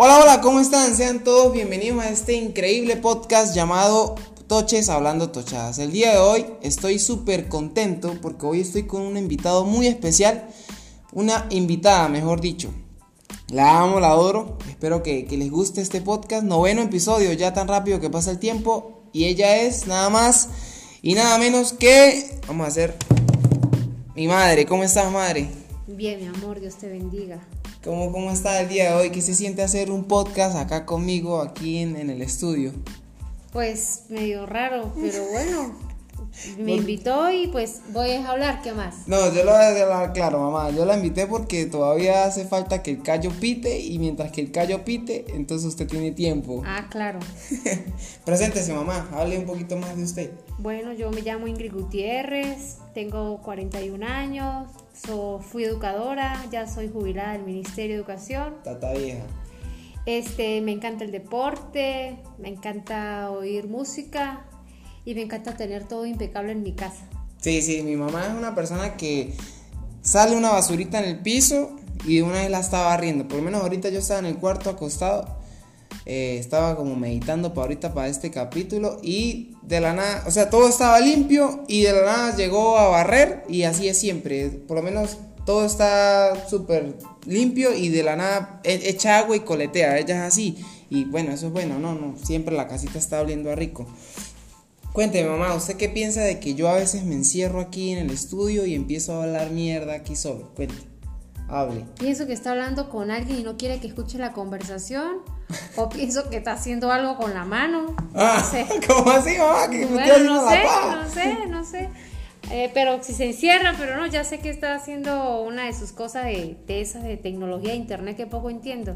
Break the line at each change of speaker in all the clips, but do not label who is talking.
Hola, hola, ¿cómo están? Sean todos bienvenidos a este increíble podcast llamado Toches Hablando Tochadas. El día de hoy estoy súper contento porque hoy estoy con un invitado muy especial, una invitada, mejor dicho. La amo, la adoro, espero que, que les guste este podcast, noveno episodio, ya tan rápido que pasa el tiempo, y ella es nada más y nada menos que, vamos a hacer, mi madre, ¿cómo estás madre?
Bien, mi amor, Dios te bendiga.
¿Cómo, ¿Cómo está el día de hoy? ¿Qué se siente hacer un podcast acá conmigo, aquí en, en el estudio?
Pues medio raro, pero bueno, me invitó y pues voy a hablar, ¿qué más?
No, yo lo voy a hablar claro, mamá. Yo la invité porque todavía hace falta que el callo pite y mientras que el callo pite, entonces usted tiene tiempo.
Ah, claro.
Preséntese, mamá. Hable un poquito más de usted.
Bueno, yo me llamo Ingrid Gutiérrez, tengo 41 años, so, fui educadora, ya soy jubilada del Ministerio de Educación.
Tata vieja.
Este, me encanta el deporte, me encanta oír música y me encanta tener todo impecable en mi casa.
Sí, sí, mi mamá es una persona que sale una basurita en el piso y de una vez la estaba barriendo. Por lo menos ahorita yo estaba en el cuarto acostado, eh, estaba como meditando para ahorita para este capítulo y de la nada, o sea, todo estaba limpio y de la nada llegó a barrer y así es siempre. Por lo menos todo está súper limpio y de la nada e- echa agua y coletea, ella es así. Y bueno, eso es bueno, no, no, siempre la casita está oliendo a rico. Cuénteme, mamá, ¿usted qué piensa de que yo a veces me encierro aquí en el estudio y empiezo a hablar mierda aquí solo? Cuente, hable.
Pienso que está hablando con alguien y no quiere que escuche la conversación. O pienso que está haciendo algo con la mano.
Ah,
No sé.
¿Cómo así, mamá? Que
Bueno,
haciendo
no sé, no sé, no sé. Eh, pero si se encierra, pero no, ya sé que está haciendo una de sus cosas de, de esas de tecnología de internet que poco entiendo.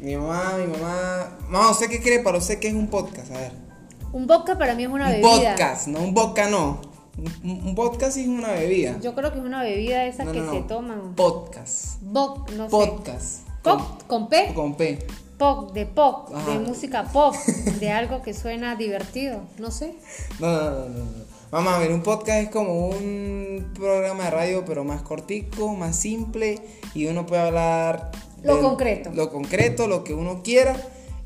Mi mamá, mi mamá. Mamá, ¿usted qué cree para usted que es un podcast? A ver.
Un vodka para mí es una
un
bebida.
podcast, no un vodka, no. Un, podcast es una bebida.
Yo creo que es una bebida de esas
No,
que
no,
se toman.
Podcast.
Voc, no sé.
Podcast.
Pop, con P.
Con P.
Pop, de pop,
Ajá.
de música pop, de algo que suena divertido, no sé.
No, no, no, no. Mamá, a ver, un podcast es como un programa de radio, pero más cortico, más simple, y uno puede hablar...
Lo concreto.
Lo concreto, lo que uno quiera,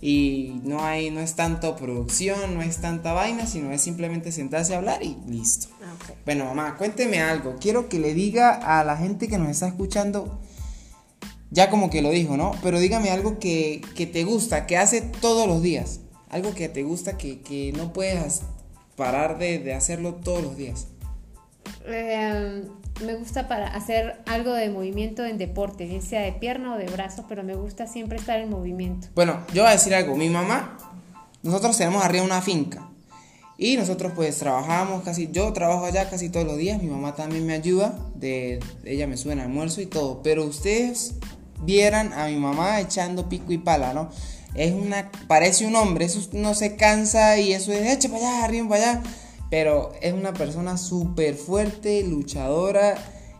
y no hay, no es tanto producción, no es tanta vaina, sino es simplemente sentarse a hablar y listo.
Ah, ok.
Bueno, mamá, cuénteme algo. Quiero que le diga a la gente que nos está escuchando, ya como que lo dijo, ¿no? Pero dígame algo que, que te gusta, que hace todos los días. Algo que te gusta, que, que no puedes parar de, de hacerlo todos los días.
Eh, me gusta para hacer algo de movimiento en deporte, bien sea de pierna o de brazo, pero me gusta siempre estar en movimiento.
Bueno, yo voy a decir algo. Mi mamá, nosotros tenemos arriba una finca. Y nosotros pues trabajamos casi, yo trabajo allá casi todos los días, mi mamá también me ayuda, de, ella me sube en almuerzo y todo, pero ustedes vieran a mi mamá echando pico y pala, ¿no? Es una, parece un hombre, eso no se cansa y eso es, echa para allá, arriba para allá, pero es una persona súper fuerte, luchadora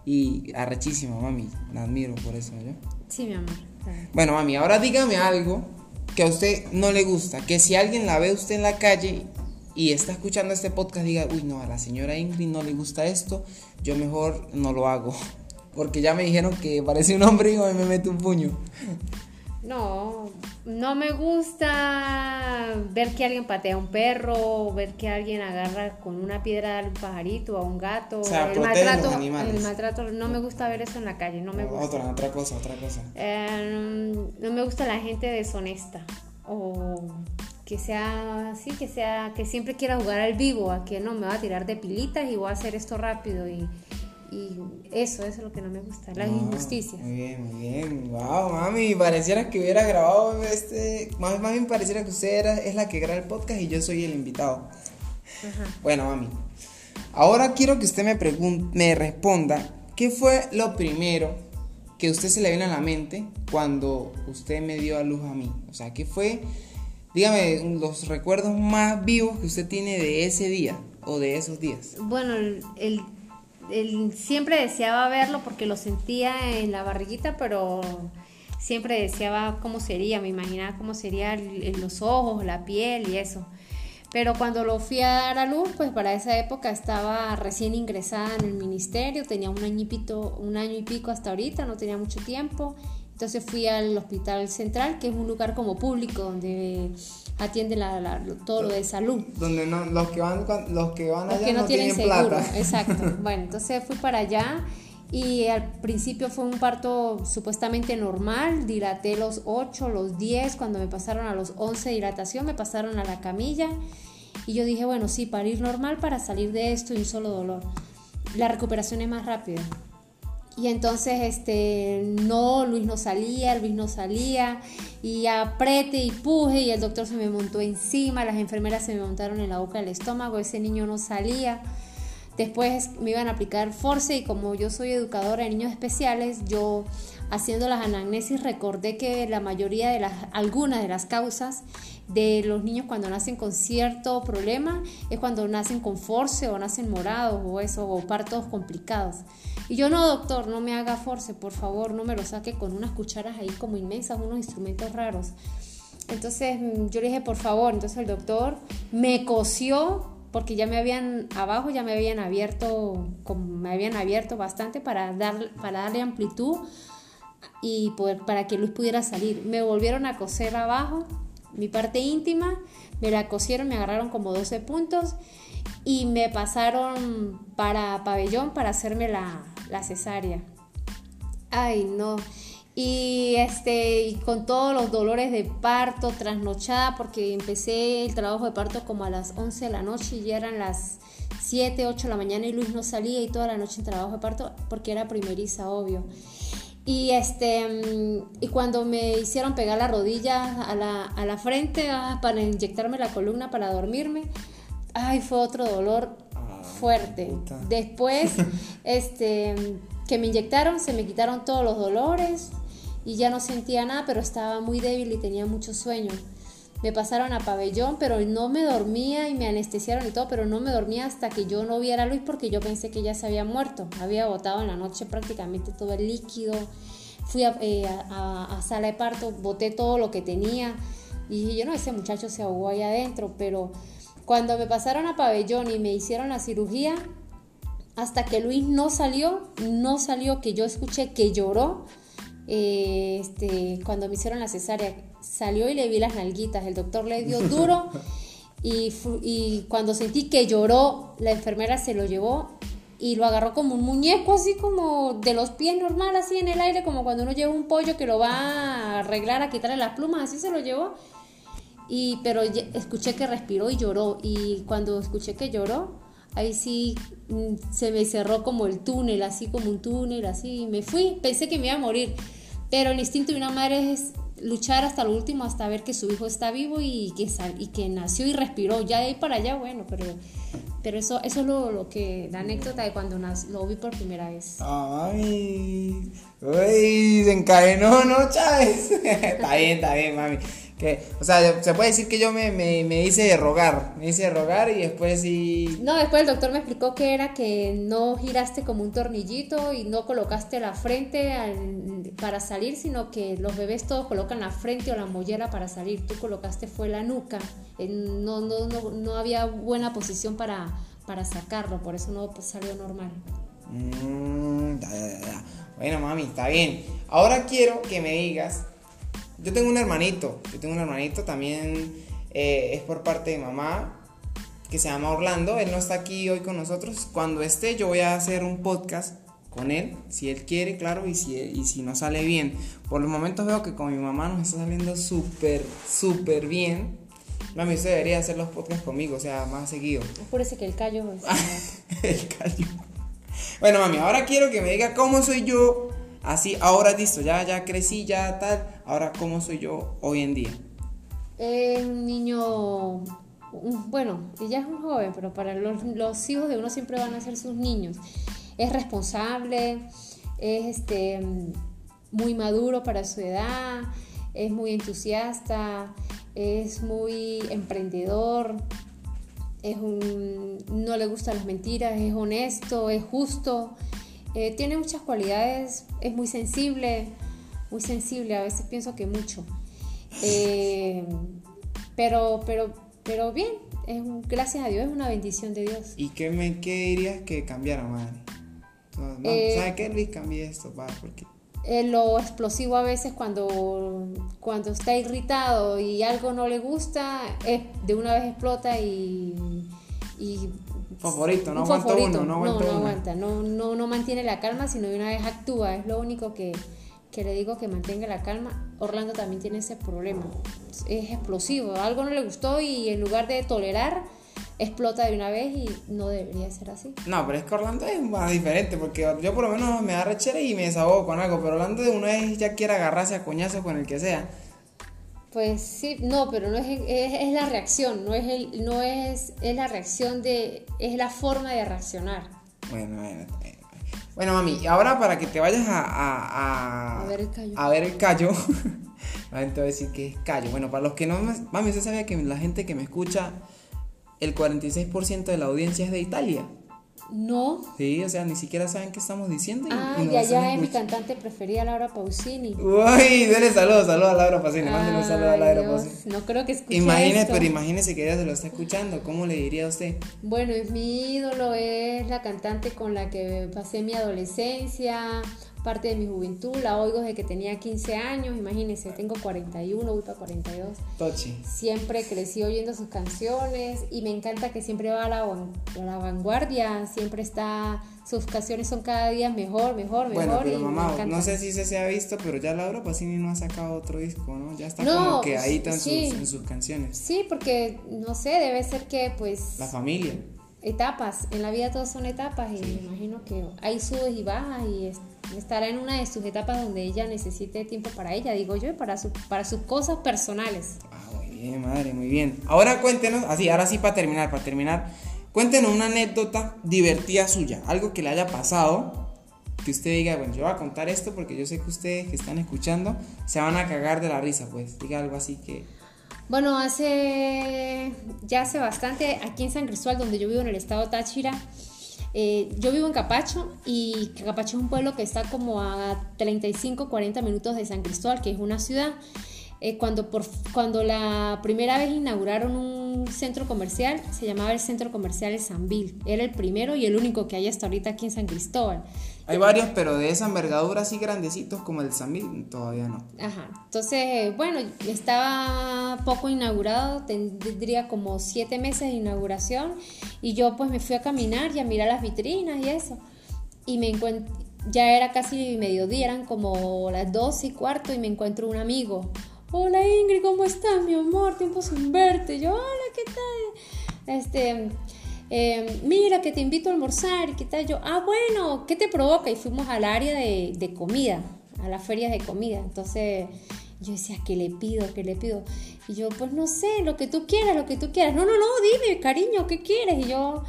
y arrechísima, mami, la admiro por eso, ¿yo?
Sí, mi amor.
Bueno, mami, ahora dígame algo que a usted no le gusta. Que si alguien la ve usted en la calle y está escuchando este podcast, diga, uy, no, a la señora Ingrid no le gusta esto, yo mejor no lo hago. Porque ya me dijeron que parece un hombre y me mete un puño.
No, no me gusta ver que alguien patea a un perro, ver que alguien agarra con una piedra a un pajarito, a un gato.
O sea,
el maltrato,
animales.
el maltrato, no me gusta ver eso en la calle, no me gusta.
Otra, otra cosa, otra cosa.
Eh, no me gusta la gente deshonesta o que sea así, que sea que siempre quiera jugar al vivo, a que no me va a tirar de pilitas y voy a hacer esto rápido y, y eso, eso es lo que no me gusta, las
Ah,
injusticias.
Muy bien, muy bien. Wow, mami, pareciera que hubiera grabado este. Más, más bien pareciera que usted era, es la que graba el podcast y yo soy el invitado.
Ajá.
Bueno, mami. Ahora quiero que usted me, pregun- me responda qué fue lo primero que a usted se le vino a la mente cuando usted me dio a luz a mí. O sea, qué fue, dígame, los recuerdos más vivos que usted tiene de ese día o de esos días.
Bueno, el, el- el- siempre deseaba verlo porque lo sentía en la barriguita, pero siempre deseaba cómo sería, me imaginaba cómo sería los ojos, la piel y eso. Pero cuando lo fui a dar a luz, pues para esa época estaba recién ingresada en el ministerio, tenía un año y, un año y pico hasta ahorita, no tenía mucho tiempo. Entonces fui al hospital central, que es un lugar como público donde atienden la, todo lo de salud.
Donde no, los que van, los que van allá
que no, tienen,
seguro.
Plata. Exacto. bueno, entonces fui para allá y al principio fue un parto supuestamente normal, dilaté los 8, los 10, cuando me pasaron a los 11 de dilatación me pasaron a la camilla y yo dije, bueno, sí, para ir normal para salir de esto y un solo dolor. La recuperación es más rápida. Y entonces, este, no, Luis no salía, Luis no salía, y aprete y puje, y el doctor se me montó encima, las enfermeras se me montaron en la boca del estómago, ese niño no salía. Después me iban a aplicar force y como yo soy educadora de niños especiales, yo haciendo las anamnesis recordé que la mayoría de las, algunas de las causas de los niños cuando nacen con cierto problema es cuando nacen con force o nacen morados o eso, o partos complicados. Y yo no, doctor, no me haga force, por favor, no me lo saque con unas cucharas ahí como inmensas, unos instrumentos raros. Entonces mm, yo le dije, por favor, entonces el doctor me cosió porque ya me habían abajo ya me habían abierto me habían abierto bastante para dar para darle amplitud y poder, para que Luis pudiera salir. Me volvieron a coser abajo, mi parte íntima, me la cosieron, me agarraron como 12 puntos y me pasaron para pabellón para hacerme la, la cesárea. Ay, no. Y este, y con todos los dolores de parto, trasnochada, porque empecé el trabajo de parto como a las 11 de la noche y eran las 7, 8 de la mañana y Luis no salía y toda la noche en trabajo de parto porque era primeriza, obvio. Y, este, y cuando me hicieron pegar la rodilla a la, a la frente ah, para inyectarme la columna para dormirme, ay, fue otro dolor fuerte. Después, este, que me inyectaron, se me quitaron todos los dolores y ya no sentía nada, pero estaba muy débil y tenía mucho sueño. Me pasaron a pabellón, pero no me dormía y me anestesiaron y todo, pero no me dormía hasta que yo no viera a Luis porque yo pensé que ya se había muerto. Había botado en la noche prácticamente todo el líquido. Fui a, eh, sala de parto, boté todo lo que tenía y dije, yo no, ese muchacho se ahogó ahí adentro, pero cuando me pasaron a pabellón y me hicieron la cirugía, hasta que Luis no salió, no salió, que yo escuché que lloró, eh, este, cuando me hicieron la cesárea, salió y le vi las nalguitas, el doctor le dio duro y, y cuando sentí que lloró, la enfermera se lo llevó y lo agarró como un muñeco, así como de los pies normal, así en el aire, como cuando uno lleva un pollo que lo va a arreglar, a quitarle las plumas, así se lo llevó. Y, pero escuché que respiró y lloró. Y cuando escuché que lloró, ahí sí mm, se me cerró como el túnel, así como un túnel, así. Y me fui, pensé que me iba a morir. Pero el instinto de una madre es luchar hasta lo último, hasta ver que su hijo está vivo y que, y que nació y respiró. Ya de ahí para allá, bueno, pero, pero eso, eso es lo, que, la anécdota de cuando lo vi por primera vez.
Ay, uy, se encadenó, ¿no, Chávez? está bien, está bien, mami o sea, se puede decir que yo me, me, me, hice rogar, me hice rogar y después sí...
No, después el doctor me explicó que era que no giraste como un tornillito y no colocaste la frente para salir, sino que los bebés todos colocan la frente o la mollera para salir, tú colocaste fue la nuca, no, no, no, no había buena posición para, para sacarlo, por eso no pues, salió normal.
Mm, bueno, mami, está bien. Ahora quiero que me digas yo tengo un hermanito, yo tengo un hermanito también, eh, es por parte de mamá, que se llama Orlando, él no está aquí hoy con nosotros, cuando esté yo voy a hacer un podcast con él, si él quiere, claro, y si, y si no sale bien. Por los momentos veo que con mi mamá nos está saliendo súper, súper bien. Mami, usted debería hacer los podcasts conmigo, o sea, más seguido.
Apúrese que el callo.
el callo. Bueno, mami, ahora quiero que me diga cómo soy yo Así, ahora listo, ya, ya crecí, ya tal. Ahora, ¿cómo soy yo hoy en día?
Eh, un niño, bueno, ya es un joven, pero para los, los, hijos de uno siempre van a ser sus niños. Es responsable, es este, muy maduro para su edad, es muy entusiasta, es muy emprendedor, es un, no le gustan las mentiras, es honesto, es justo. Eh, tiene muchas cualidades, es muy sensible, muy sensible, a veces pienso que mucho. Eh, pero, pero, pero bien, es gracias a Dios, es una bendición de Dios.
¿Y qué, me, qué dirías que cambiara, madre? No, eh, ¿Sabes qué, Luis? Cambié esto, va, porque
eh, lo explosivo a veces cuando, cuando está irritado y algo no le gusta, es, de una vez explota y... y
favorito, no
un
aguanta
favorito.
uno, no aguanta
no,
uno.
aguanta, no, no, no mantiene la calma, sino de una vez actúa, es lo único que, que le digo que mantenga la calma. Orlando también tiene ese problema, es explosivo, algo no le gustó y en lugar de tolerar, explota de una vez y no debería ser así.
No, pero es que Orlando es más diferente, porque yo por lo menos me da rechera y me desahogo con algo, pero Orlando de una vez ya quiere agarrarse a coñazo con el que sea.
Pues sí, no, pero no es, es, es la reacción, no es el, no es, es la reacción de, es la forma de reaccionar.
Bueno, bueno, bueno. Mami, ahora para que te vayas a, a, a,
A ver el callo.
a ver el callo, a decir que es callo. Bueno, para los que no, me- mami, usted sabía que la gente que me escucha, el 46% de la audiencia es de Italia.
No.
Sí, o sea, ni siquiera saben qué estamos diciendo. y-
Ah,
y
allá es mi cantante preferida, Laura Pausini.
Uy, dele saludos, saludos a Laura Pacini, mándale un saludo a Laura
Dios,
Pacini.
No creo que escuche
Imagínese,
esto.
pero imagínese que ella se lo está escuchando, ¿cómo le diría a usted?
Bueno, es mi ídolo, es la cantante con la que pasé mi adolescencia, parte de mi juventud, la oigo desde que tenía 15 años, imagínense, tengo 41, voy para 42.
Tochi.
Siempre crecí oyendo sus canciones y me encanta que siempre va a la, a la vanguardia, siempre está, sus canciones son cada día mejor, mejor, mejor.
Bueno,
y
pero
me
mamá,
encanta.
no sé si se, se ha visto, pero ya Laura Pacini no ha sacado otro disco, ¿no? Ya está
No,
como que ahí está en,
sí.
sus, en sus canciones.
Sí, porque no sé, debe ser que pues
La familia.
etapas, en la vida todos son etapas y me imagino que hay subes y bajas y estará en una de sus etapas donde ella necesite tiempo para ella, digo yo, y para, su, para sus cosas personales.
Ah, muy bien, madre, muy bien. Ahora cuéntenos, así, ahora sí para terminar, para terminar, cuéntenos una anécdota divertida suya, algo que le haya pasado, que usted diga, bueno, yo voy a contar esto porque yo sé que ustedes que están escuchando se van a cagar de la risa, pues, diga algo así que...
Bueno, hace ya hace bastante aquí en San Cristóbal, donde yo vivo en el estado Táchira, eh, yo vivo en Capacho y Capacho es un pueblo que está como a 35, 40 minutos de San Cristóbal, que es una ciudad. Eh, cuando, por, cuando la primera vez inauguraron un centro comercial, se llamaba el Centro Comercial El Sambil. Era el primero y el único que hay hasta ahorita aquí en San Cristóbal.
Hay varios, pero de esa envergadura así grandecitos como el Samil, todavía no.
Ajá. Entonces, bueno, estaba poco inaugurado, tendría como siete meses de inauguración y yo pues me fui a caminar y a mirar las vitrinas y eso. Y me encuentro, ya era casi mediodía, eran como las dos y cuarto y me encuentro un amigo. Hola Ingrid, ¿cómo estás, mi amor? Tiempo sin verte. Yo, hola, ¿qué tal? Este, eh, mira, que te invito a almorzar. ¿Qué tal? Yo, ah, bueno, ¿qué te provoca? Y fuimos al área de, de comida, a las ferias de comida. Entonces yo decía, ¿qué le pido? ¿Qué le pido? Y yo, pues no sé, lo que tú quieras, lo que tú quieras. No, no, no, dime, cariño, ¿qué quieres? Y yo,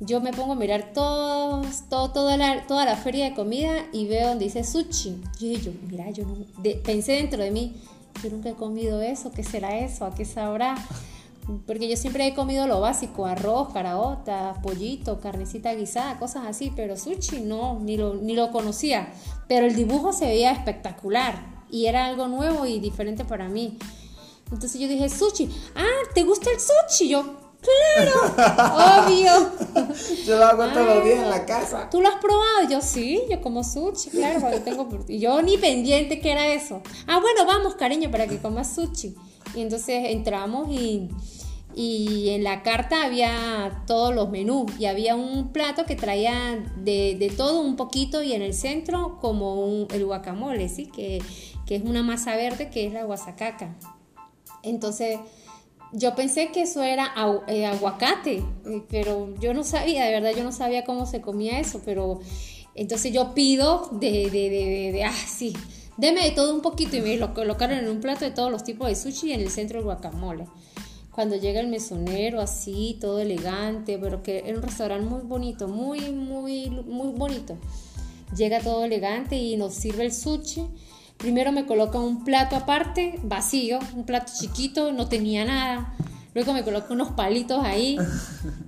yo me pongo a mirar todos, todo, toda, la, toda la feria de comida y veo donde dice sushi. Y yo, mira, yo no, de- pensé dentro de mí, yo nunca he comido eso, ¿qué será eso? ¿A qué sabrá? Porque yo siempre he comido lo básico, arroz, caraotas, pollito, carnecita guisada, cosas así, pero sushi no, ni lo, ni lo conocía. Pero el dibujo se veía espectacular y era algo nuevo y diferente para mí. Entonces yo dije, sushi, ah, ¿te gusta el sushi? Yo, claro, obvio.
Yo lo hago todos los días en
Ah.
la casa.
¿Tú lo has probado? Yo sí, yo como sushi, claro, porque tengo... Y yo ni pendiente que era eso. Ah, bueno, vamos, cariño, para que comas sushi. Y entonces entramos y, en la carta había todos los menús y había un plato que traía de, todo un poquito y en el centro como un- el guacamole, ¿sí? Que, que es una masa verde que es la guasacaca. Entonces, yo pensé que eso era eh, aguacate, eh, pero yo no sabía, de verdad, yo no sabía cómo se comía eso, pero entonces yo pido de, de, de, de- ah, sí, deme de todo un poquito y me lo colocaron en un plato de todos los tipos de sushi y en el centro el guacamole. Cuando llega el mesonero así, todo elegante, pero que era un restaurante muy bonito, muy, muy, muy bonito. Llega todo elegante y nos sirve el sushi. Primero me coloca un plato aparte, vacío, un plato chiquito, no tenía nada. Luego me coloca unos palitos ahí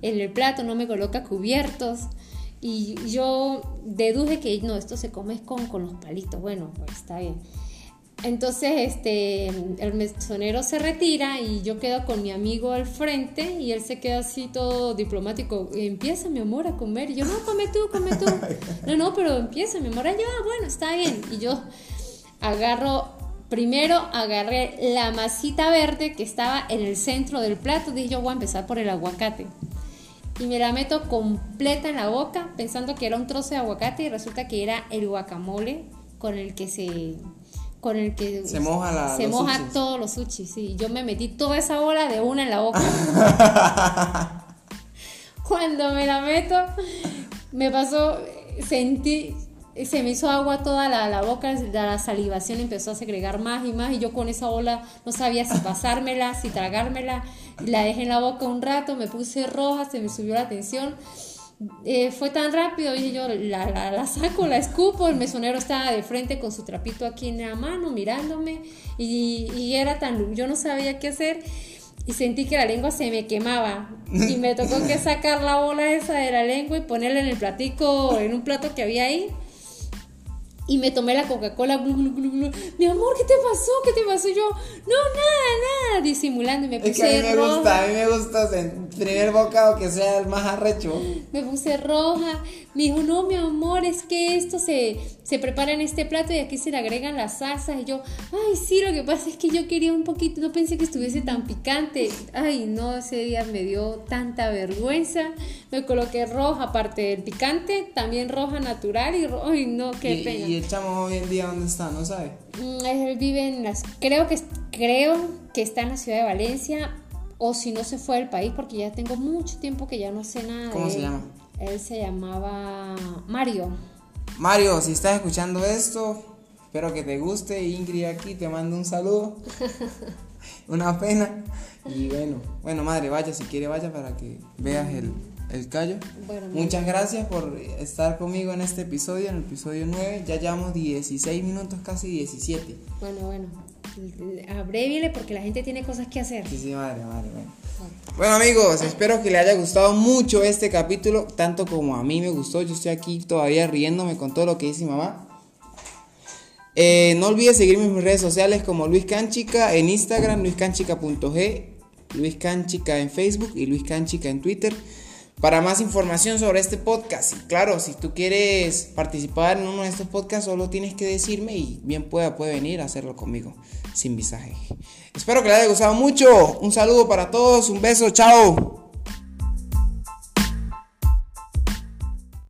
en el plato, no me coloca cubiertos. Y yo deduje que no, esto se come con, con los palitos. Bueno, pues está bien. entonces, este, el mesonero se retira y yo quedo con mi amigo al frente y él se queda así todo diplomático. Empieza, mi amor, a comer. Y yo, no, come tú, come tú. No, no, pero empieza, mi amor. yo, ah, bueno, está bien. Y yo agarro, primero agarré la masita verde que estaba en el centro del plato. Dije, yo voy a empezar por el aguacate. Y me la meto completa en la boca pensando que era un trozo de aguacate y resulta que era el guacamole con el que se con el que
se moja, la,
se moja todos los sushi, sí. Yo me metí toda esa bola de una en la boca. Cuando me la meto, me pasó, sentí, se me hizo agua toda la, la boca, la salivación empezó a segregar más y más y yo con esa bola no sabía si pasármela, si tragármela. La dejé en la boca un rato, me puse roja, se me subió la tensión eh, fue tan rápido, y yo la, la, saco, la escupo, el mesonero estaba de frente con su trapito aquí en la mano mirándome y, y era tan, yo no sabía qué hacer y sentí que la lengua se me quemaba y me tocó que sacar la bola esa de la lengua y ponerla en el platico, en un plato que había ahí y me tomé la Coca-Cola, mi amor, ¿qué te pasó? ¿Qué te pasó? Yo, no, nada, nada, disimulando y me puse
es que a mí me gusta, a mí me gusta el primer bocado que sea el más arrecho.
Me puse roja, me dijo, no, mi amor, es que esto se, se prepara en este plato y aquí se le agregan las salsas. Y yo, ay, sí, lo que pasa es que yo quería un poquito, no pensé que estuviese tan picante. Ay, no, ese día me dio tanta vergüenza. Me coloqué roja, aparte del picante, también roja natural y, ay, no, qué pena.
¿Y el chamo hoy en día dónde está? ¿No sabe?
Mm, él vive en las. Creo que, creo que está en la ciudad de Valencia. O si no se fue del país, porque ya tengo mucho tiempo que ya no sé nada.
¿Cómo se llama?
Él se llamaba Mario.
Mario, si estás escuchando esto, espero que te guste. Ingrid aquí te mando un saludo. Una pena. Y bueno, bueno, madre, vaya, si quiere, vaya para que veas el, el callo. Muchas gracias por estar conmigo en este episodio, en el episodio 9. Ya llevamos 16 minutos, casi 17.
Bueno, bueno. Abréviele porque la gente tiene cosas que hacer.
Sí, sí, madre, madre, bueno. Bueno amigos, espero que les haya gustado mucho este capítulo, tanto como a mí me gustó. Yo estoy aquí todavía riéndome con todo lo que dice mi mamá. Eh, no olvides seguirme en mis redes sociales como Luis Canchica en Instagram, luiscanchica.g, Luis Canchica en Facebook y Luis Canchica en Twitter para más información sobre este podcast. Y claro, si tú quieres participar en uno de estos podcasts, solo tienes que decirme y bien pueda, puede venir a hacerlo conmigo sin visaje. Espero que les haya gustado mucho. Un saludo para todos, un beso, chao.